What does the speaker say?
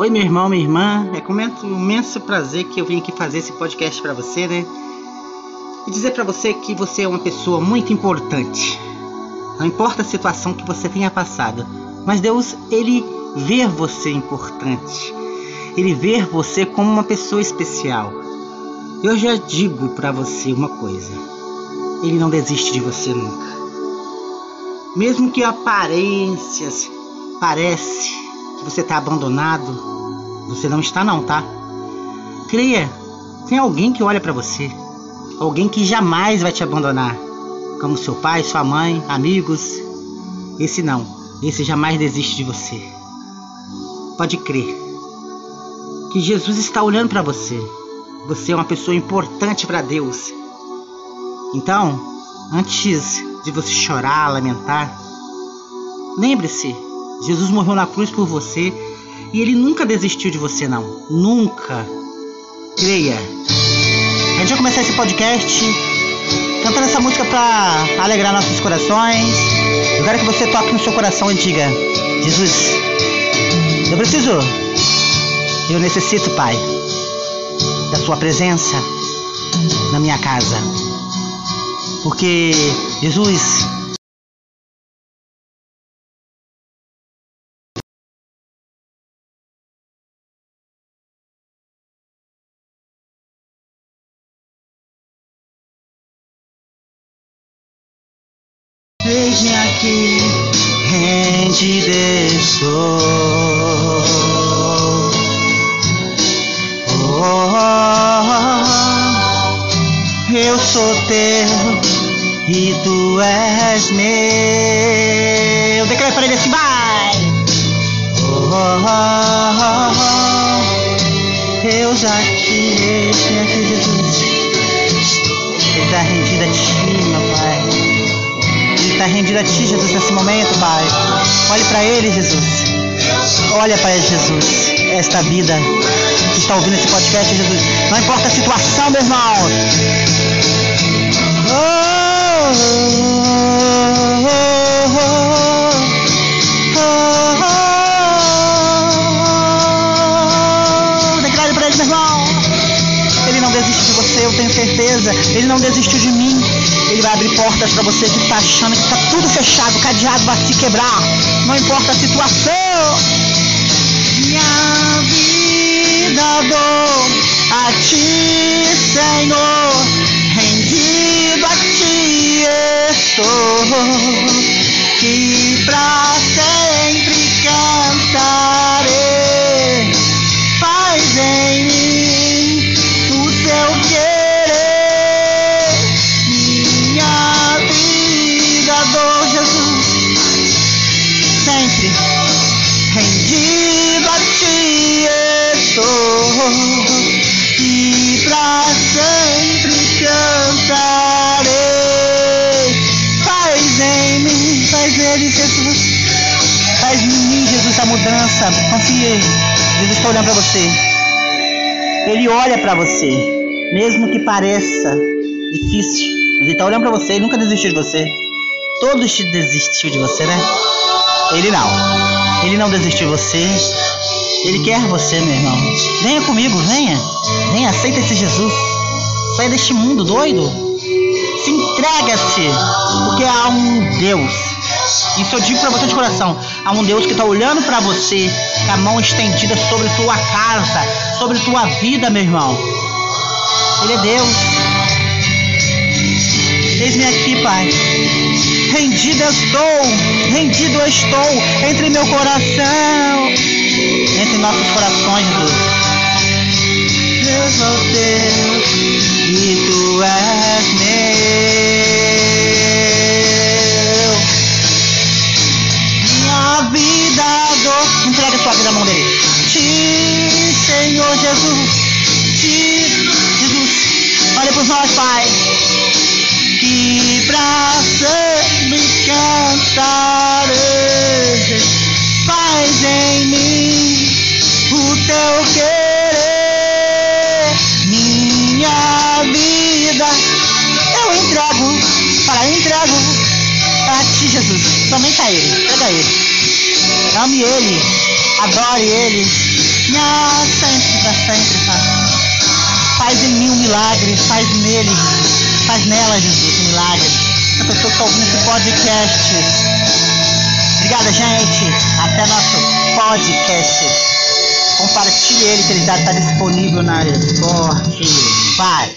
Oi, meu irmão, minha irmã. É com imenso prazer que eu vim aqui fazer esse podcast para você, né? E dizer para você que você é uma pessoa muito importante. Não importa a situação que você tenha passado, mas Deus, ele vê você importante. Ele vê você como uma pessoa especial. Eu já digo para você uma coisa. Ele não desiste de você nunca. Mesmo que aparências parece que você está abandonado, você não está não, tá? Creia, tem alguém que olha para você, alguém que jamais vai te abandonar, como seu pai, sua mãe, amigos. Esse não, esse jamais desiste de você. Pode crer que Jesus está olhando para você. Você é uma pessoa importante para Deus. Então, antes de você chorar, lamentar, lembre-se Jesus morreu na cruz por você e ele nunca desistiu de você, não. Nunca. Creia. A gente vai começar esse podcast cantando essa música para alegrar nossos corações. Eu quero que você toque no seu coração e diga: Jesus, eu preciso, eu necessito, Pai, da Sua presença na minha casa. Porque, Jesus, Eis-me aqui, rendido estou. Oh, eu sou teu e tu és meu. Declara para ele assim, vai. Oh, eu já te deixei aqui, Jesus. Ele está rendido a ti, meu Pai está rendido a Ti, Jesus, nesse momento, Pai. Olhe para Ele, Jesus. Olha para Jesus. Esta vida que está ouvindo esse podcast, Jesus. Não importa a situação, meu irmão. Declare para Ele, meu irmão. Ele não desiste de você, eu tenho certeza. Ele não desistiu de mim. Ele vai abrir portas para você que está achando que está tudo fechado, cadeado vai se quebrar. Não importa a situação. Minha vida dou a ti, Senhor. Jesus, a mudança. Confie. Jesus está olhando para você. Ele olha para você, mesmo que pareça difícil, mas ele está olhando para você. Ele nunca desistiu de você. Todos te desistiu de você, né? Ele não. Ele não desistiu de você. Ele quer você, meu irmão. Venha comigo, venha. Venha, aceita esse Jesus. Saia deste mundo doido. Se entrega-se, porque há um Deus. Isso eu digo para você de coração. Há um Deus que está olhando para você com a mão estendida sobre tua casa, sobre tua vida, meu irmão. Ele é Deus. Eis-me aqui, Pai. Rendido estou, rendido estou entre meu coração, entre nossos corações, Jesus. Eu sou teu e tu és Jesus. Jesus. Olha por nós, Pai. Que pra sempre cantarei. Faz em mim o teu querer. Minha vida eu entrego, para entrego a ti, Jesus. Somente a Ele. Entrega a Ele. Ame Ele. Adore Ele. Ah, pra sempre, Pai. Faz em mim um milagre, faz nele, faz nela, Jesus, um milagre. A pessoa que está ouvindo esse podcast. Obrigada, gente. Até nosso podcast. Compartilhe ele, que ele está disponível na Spotify.